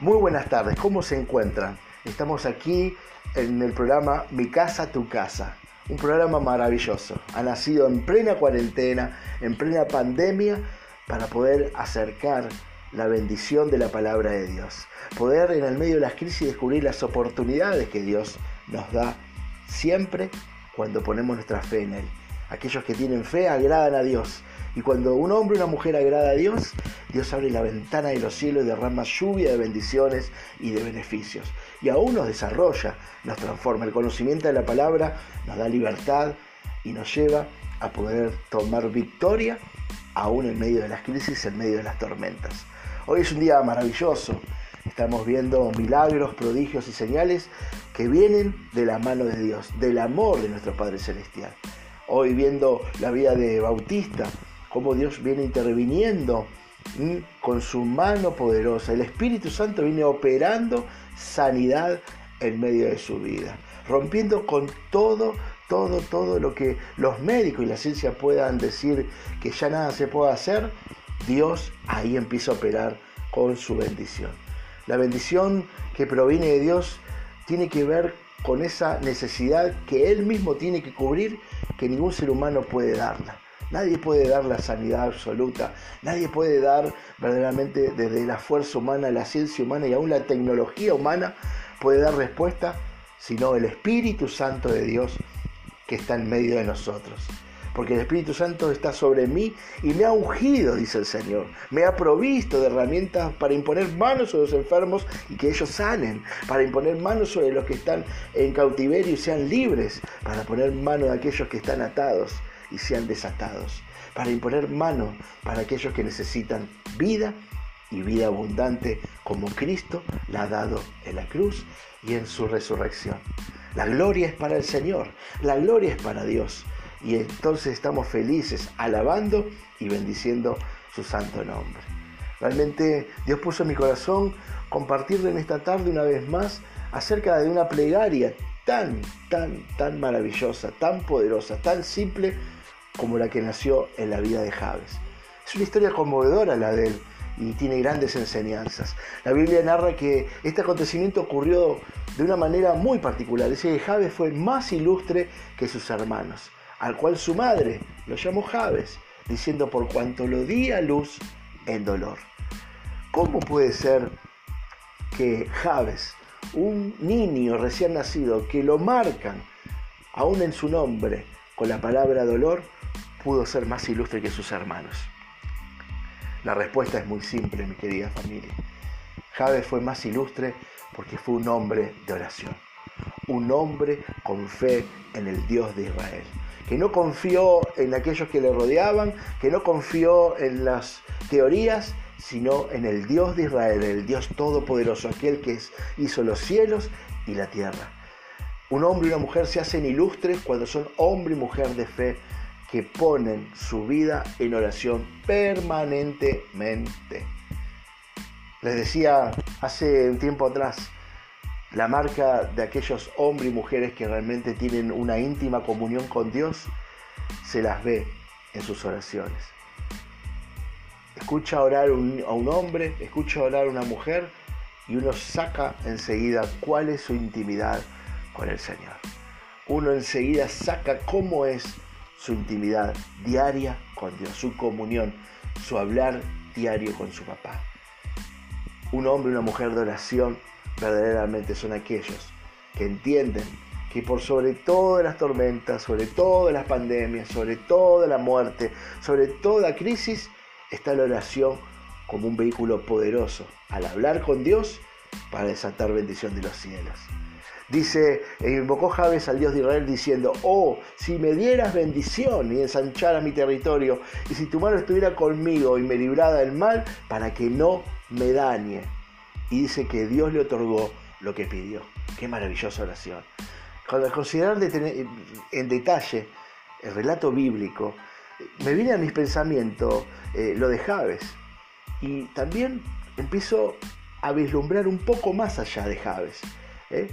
Muy buenas tardes, ¿cómo se encuentran? Estamos aquí en el programa Mi casa, tu casa. Un programa maravilloso. Ha nacido en plena cuarentena, en plena pandemia, para poder acercar la bendición de la palabra de Dios. Poder en el medio de las crisis descubrir las oportunidades que Dios nos da siempre cuando ponemos nuestra fe en Él. Aquellos que tienen fe agradan a Dios. Y cuando un hombre o una mujer agrada a Dios, Dios abre la ventana de los cielos y derrama lluvia de bendiciones y de beneficios. Y aún nos desarrolla, nos transforma. El conocimiento de la palabra nos da libertad y nos lleva a poder tomar victoria aún en medio de las crisis, en medio de las tormentas. Hoy es un día maravilloso. Estamos viendo milagros, prodigios y señales que vienen de la mano de Dios, del amor de nuestro Padre Celestial. Hoy viendo la vida de Bautista, cómo Dios viene interviniendo con su mano poderosa. El Espíritu Santo viene operando sanidad en medio de su vida, rompiendo con todo, todo, todo lo que los médicos y la ciencia puedan decir que ya nada se puede hacer. Dios ahí empieza a operar con su bendición. La bendición que proviene de Dios tiene que ver con esa necesidad que Él mismo tiene que cubrir, que ningún ser humano puede darla. Nadie puede dar la sanidad absoluta, nadie puede dar verdaderamente desde la fuerza humana, la ciencia humana y aún la tecnología humana puede dar respuesta, sino el Espíritu Santo de Dios que está en medio de nosotros. Porque el Espíritu Santo está sobre mí y me ha ungido, dice el Señor. Me ha provisto de herramientas para imponer manos sobre los enfermos y que ellos sanen. Para imponer manos sobre los que están en cautiverio y sean libres. Para poner mano de aquellos que están atados y sean desatados, para imponer mano para aquellos que necesitan vida y vida abundante como Cristo la ha dado en la cruz y en su resurrección. La gloria es para el Señor, la gloria es para Dios. Y entonces estamos felices alabando y bendiciendo su santo nombre. Realmente Dios puso en mi corazón compartirle en esta tarde una vez más acerca de una plegaria tan, tan, tan maravillosa, tan poderosa, tan simple como la que nació en la vida de Javes. Es una historia conmovedora la de él y tiene grandes enseñanzas. La Biblia narra que este acontecimiento ocurrió de una manera muy particular. Dice que Javes fue más ilustre que sus hermanos, al cual su madre lo llamó Javes, diciendo por cuanto lo di a luz en dolor. ¿Cómo puede ser que Javes, un niño recién nacido, que lo marcan aún en su nombre con la palabra dolor, pudo ser más ilustre que sus hermanos? La respuesta es muy simple, mi querida familia. Javes fue más ilustre porque fue un hombre de oración, un hombre con fe en el Dios de Israel, que no confió en aquellos que le rodeaban, que no confió en las teorías, sino en el Dios de Israel, el Dios todopoderoso, aquel que hizo los cielos y la tierra. Un hombre y una mujer se hacen ilustres cuando son hombre y mujer de fe que ponen su vida en oración permanentemente. Les decía hace un tiempo atrás, la marca de aquellos hombres y mujeres que realmente tienen una íntima comunión con Dios se las ve en sus oraciones. Escucha orar a un hombre, escucha orar a una mujer y uno saca enseguida cuál es su intimidad con el Señor. Uno enseguida saca cómo es su intimidad diaria con Dios, su comunión, su hablar diario con su papá. Un hombre y una mujer de oración verdaderamente son aquellos que entienden que por sobre todas las tormentas, sobre todas las pandemias, sobre toda la muerte, sobre toda crisis, está la oración como un vehículo poderoso al hablar con Dios para desatar bendición de los cielos. Dice, e invocó Javes al Dios de Israel diciendo, oh, si me dieras bendición y ensancharas mi territorio, y si tu mano estuviera conmigo y me librara del mal, para que no me dañe. Y dice que Dios le otorgó lo que pidió. Qué maravillosa oración. Cuando considerar en detalle el relato bíblico, me viene a mis pensamientos eh, lo de Javes. Y también empiezo a vislumbrar un poco más allá de Javes. ¿eh?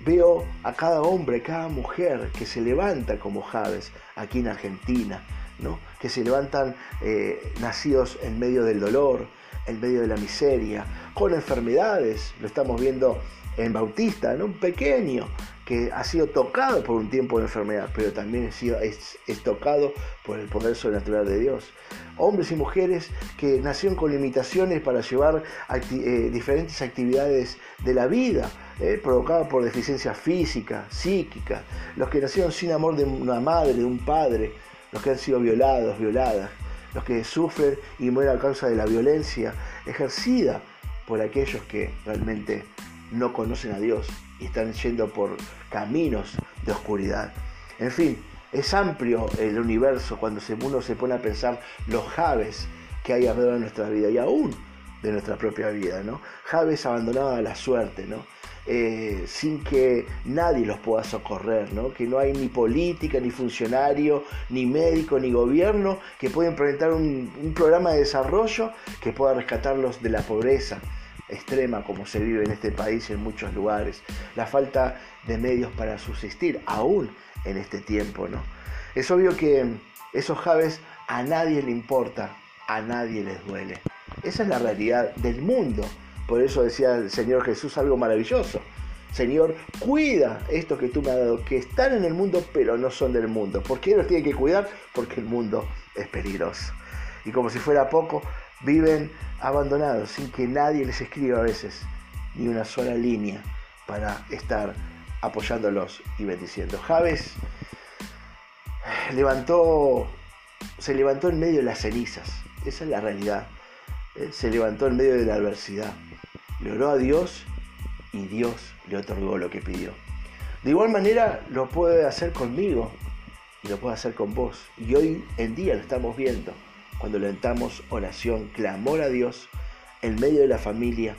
Veo a cada hombre, cada mujer que se levanta como Javes aquí en Argentina, ¿no? que se levantan eh, nacidos en medio del dolor, en medio de la miseria, con enfermedades. Lo estamos viendo en Bautista, en un pequeño que ha sido tocado por un tiempo de enfermedad, pero también sido, es, tocado por el poder sobrenatural de Dios. Hombres y mujeres que nacieron con limitaciones para llevar eh, diferentes actividades de la vida, eh, provocadas por deficiencia física, psíquica, los que nacieron sin amor de una madre, de un padre, los que han sido violados, violadas, los que sufren y mueren a causa de la violencia ejercida por aquellos que realmente no conocen a Dios y están yendo por caminos de oscuridad. En fin, es amplio el universo cuando uno se pone a pensar los Javes que hay alrededor de nuestra vida y aún de nuestra propia vida, ¿no? Javes abandonados a la suerte, ¿no? Eh, sin que nadie los pueda socorrer, ¿no? que no hay ni política, ni funcionario, ni médico, ni gobierno que pueda implementar un programa de desarrollo que pueda rescatarlos de la pobreza, extrema como se vive en este país en muchos lugares, la falta de medios para subsistir, aún en este tiempo. ¿no? Es obvio que esos Javes a nadie le importa, a nadie les duele. Esa es la realidad del mundo. Por eso decía el Señor Jesús algo maravilloso. Señor, cuida esto que tú me has dado, que están en el mundo, pero no son del mundo. ¿Por qué los tiene que cuidar? Porque el mundo es peligroso. Y como si fuera poco, viven abandonados sin que nadie les escriba a veces ni una sola línea para estar apoyándolos y bendiciendo. Javes levantó, se levantó en medio de las cenizas, esa es la realidad. Eh, se levantó en medio de la adversidad, le oró a Dios y Dios le otorgó lo que pidió. De igual manera lo puede hacer conmigo y lo puede hacer con vos. Y hoy en día lo estamos viendo cuando levantamos oración, clamor a Dios en medio de la familia,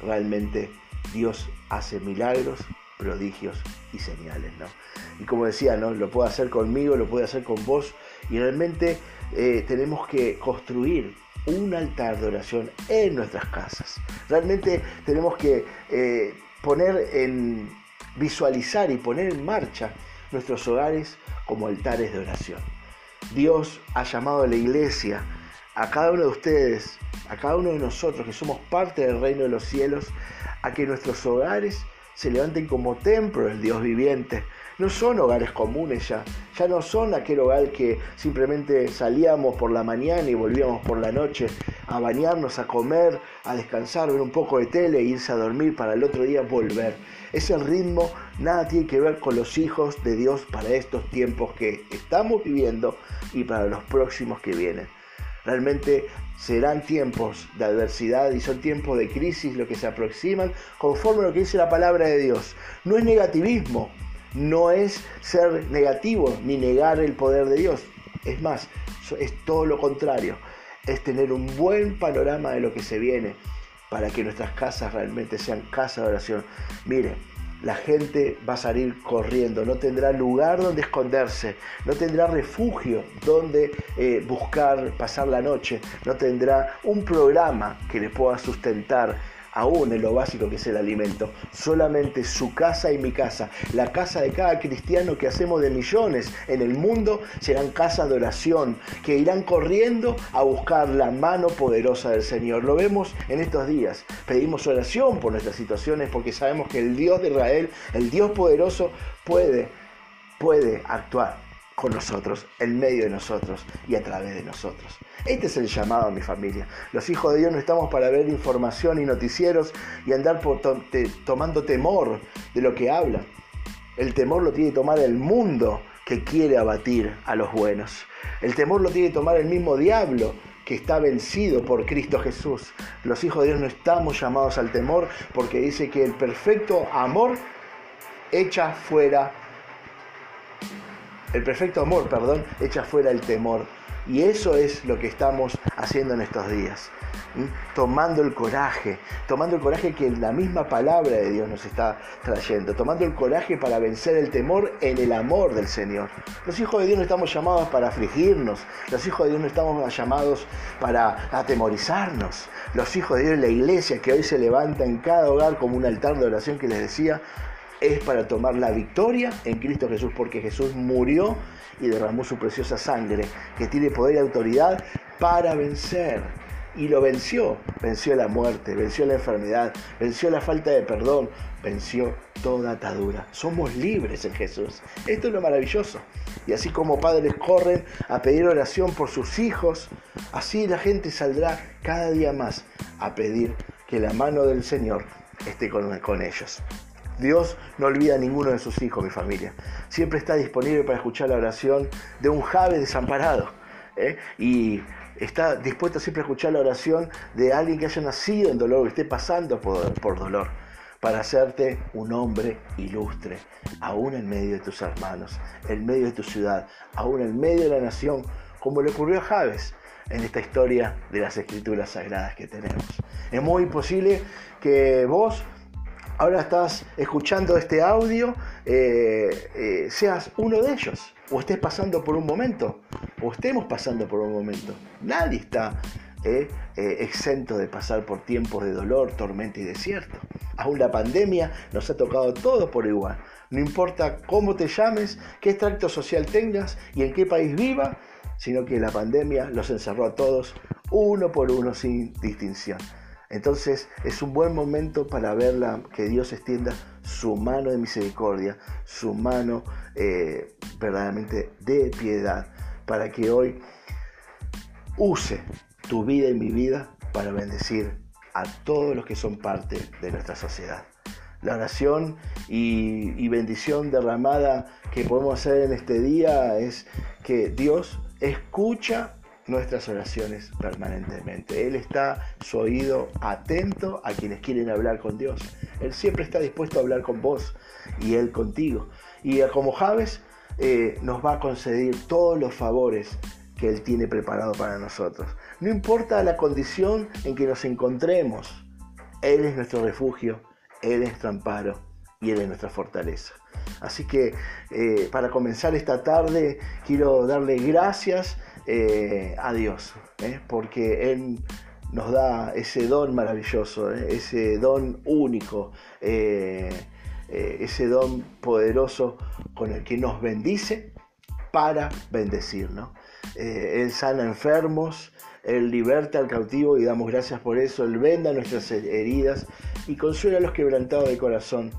realmente Dios hace milagros, prodigios y señales, ¿no? Y como decía, ¿no? Lo puede hacer conmigo, lo puede hacer con vos y realmente eh, tenemos que construir un altar de oración en nuestras casas. Realmente tenemos que eh, poner en, visualizar y poner en marcha nuestros hogares como altares de oración. Dios ha llamado a la iglesia, a cada uno de ustedes, a cada uno de nosotros que somos parte del reino de los cielos, a que nuestros hogares se levanten como templo del Dios viviente. No son hogares comunes ya, ya no son aquel hogar que simplemente salíamos por la mañana y volvíamos por la noche a bañarnos, a comer, a descansar, ver un poco de tele e irse a dormir para el otro día volver. Ese ritmo nada tiene que ver con los hijos de Dios para estos tiempos que estamos viviendo y para los próximos que vienen. Realmente serán tiempos de adversidad y son tiempos de crisis lo que se aproximan conforme a lo que dice la palabra de Dios. No es negativismo, no es ser negativo ni negar el poder de Dios. Es más, es todo lo contrario. Es tener un buen panorama de lo que se viene para que nuestras casas realmente sean casas de oración. Mire, la gente va a salir corriendo, no tendrá lugar donde esconderse, no tendrá refugio donde eh, buscar pasar la noche, no tendrá un programa que le pueda sustentar aún en lo básico que es el alimento. Solamente su casa y mi casa, la casa de cada cristiano que hacemos de millones en el mundo, serán casas de oración que irán corriendo a buscar la mano poderosa del Señor. Lo vemos en estos días. Pedimos oración por nuestras situaciones porque sabemos que el Dios de Israel, el Dios poderoso, puede, puede actuar con nosotros, en medio de nosotros y a través de nosotros. Este es el llamado a mi familia. Los hijos de Dios no estamos para ver información y noticieros y andar por tomando temor de lo que habla. El temor lo tiene que tomar el mundo que quiere abatir a los buenos. El temor lo tiene que tomar el mismo diablo que está vencido por Cristo Jesús. Los hijos de Dios no estamos llamados al temor porque dice que el perfecto amor echa fuera el perfecto amor, perdón, echa fuera el temor. Y eso es lo que estamos haciendo en estos días. Tomando el coraje, tomando el coraje que la misma palabra de Dios nos está trayendo, tomando el coraje para vencer el temor en el amor del Señor. Los hijos de Dios no estamos llamados para afligirnos, los hijos de Dios no estamos llamados para atemorizarnos. Los hijos de Dios, la iglesia que hoy se levanta en cada hogar como un altar de oración que les decía, es para tomar la victoria en Cristo Jesús, porque Jesús murió y derramó su preciosa sangre, que tiene poder y autoridad para vencer. y lo venció. Venció la muerte, venció la enfermedad, venció la falta de perdón, venció toda atadura. Somos libres en Jesús. Esto es lo maravilloso. Y así como padres corren a pedir oración por sus hijos, así la gente saldrá cada día más a pedir que la mano del Señor esté con, con ellos. Dios no olvida a ninguno de sus hijos, mi familia. Siempre está disponible para escuchar la oración de un Jave desamparado. ¿eh? Y está dispuesto siempre a escuchar la oración de alguien que haya nacido en dolor, que esté pasando por, dolor, para hacerte un hombre ilustre, aún en medio de tus hermanos, en medio de tu ciudad, aún en medio de la nación, como le ocurrió a Javes en esta historia de las escrituras sagradas que tenemos. Es muy posible que vos ahora estás escuchando este audio, eh, eh, seas uno de ellos, o estés pasando por un momento, o estemos pasando por un momento. Nadie está eh, exento de pasar por tiempos de dolor, tormenta y desierto. Aún la pandemia nos ha tocado a todos por igual. No importa cómo te llames, qué extracto social tengas y en qué país viva, sino que la pandemia los encerró a todos uno por uno sin distinción. Entonces es un buen momento para verla, que Dios extienda su mano de misericordia, su mano eh, verdaderamente de piedad, para que hoy use tu vida y mi vida para bendecir a todos los que son parte de nuestra sociedad. La oración y, y bendición derramada que podemos hacer en este día es que Dios escucha nuestras oraciones permanentemente. Él está su oído atento a quienes quieren hablar con Dios. Él siempre está dispuesto a hablar con vos y Él contigo. Y como Javes eh, nos va a conceder todos los favores que Él tiene preparado para nosotros. No importa la condición en que nos encontremos, Él es nuestro refugio, Él es nuestro amparo y Él es nuestra fortaleza. Así que eh, para comenzar esta tarde quiero darle gracias eh, a Dios, ¿eh? porque Él nos da ese don maravilloso, ¿eh? ese don único, ese don poderoso con el que nos bendice para bendecirnos. él sana enfermos, Él liberta al cautivo y damos gracias por eso. Él venda nuestras heridas y consuela a los quebrantados de corazón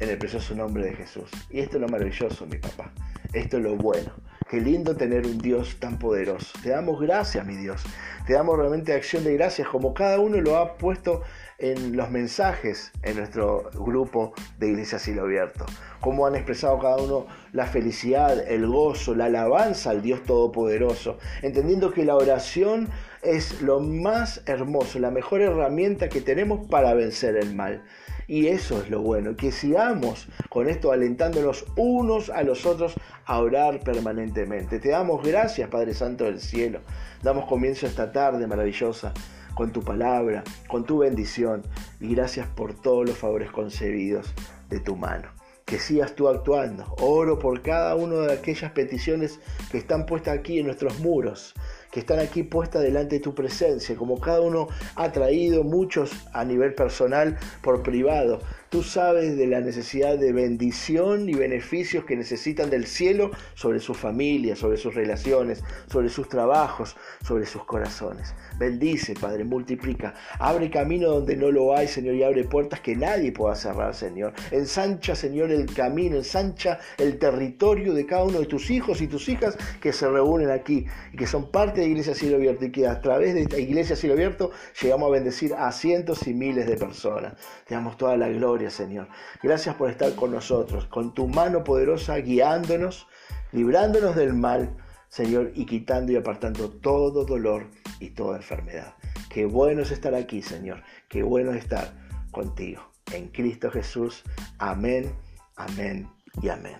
en el precioso nombre de Jesús. Y esto es lo maravilloso, mi papá. Esto es lo bueno. Qué lindo tener un Dios tan poderoso. Te damos gracias, mi Dios. Te damos realmente acción de gracias, como cada uno lo ha puesto en los mensajes en nuestro grupo de Iglesia Cielo Abierto. Cómo han expresado cada uno la felicidad, el gozo, la alabanza al Dios Todopoderoso. Entendiendo que la oración es lo más hermoso, la mejor herramienta que tenemos para vencer el mal. Y eso es lo bueno, que sigamos con esto alentándonos unos a los otros a orar permanentemente. Te damos gracias, Padre Santo del Cielo. Damos comienzo esta tarde maravillosa con tu palabra, con tu bendición y gracias por todos los favores concebidos de tu mano. Que sigas tú actuando. Oro por cada una de aquellas peticiones que están puestas aquí en nuestros muros que están aquí puestas delante de tu presencia, como cada uno ha traído muchos a nivel personal por privado. Tú sabes de la necesidad de bendición y beneficios que necesitan del cielo sobre su familia, sobre sus relaciones, sobre sus trabajos, sobre sus corazones. Bendice, Padre, multiplica. Abre camino donde no lo hay, Señor, y abre puertas que nadie pueda cerrar, Señor. Ensancha, Señor, el camino, ensancha el territorio de cada uno de tus hijos y tus hijas que se reúnen aquí y que son parte Iglesia Cielo Abierto y que a través de esta Iglesia Cielo Abierto llegamos a bendecir a cientos y miles de personas. Te damos toda la gloria, Señor. Gracias por estar con nosotros, con tu mano poderosa guiándonos, librándonos del mal, Señor, y quitando y apartando todo dolor y toda enfermedad. Qué bueno es estar aquí, Señor. Qué bueno es estar contigo. En Cristo Jesús. Amén, amén y amén.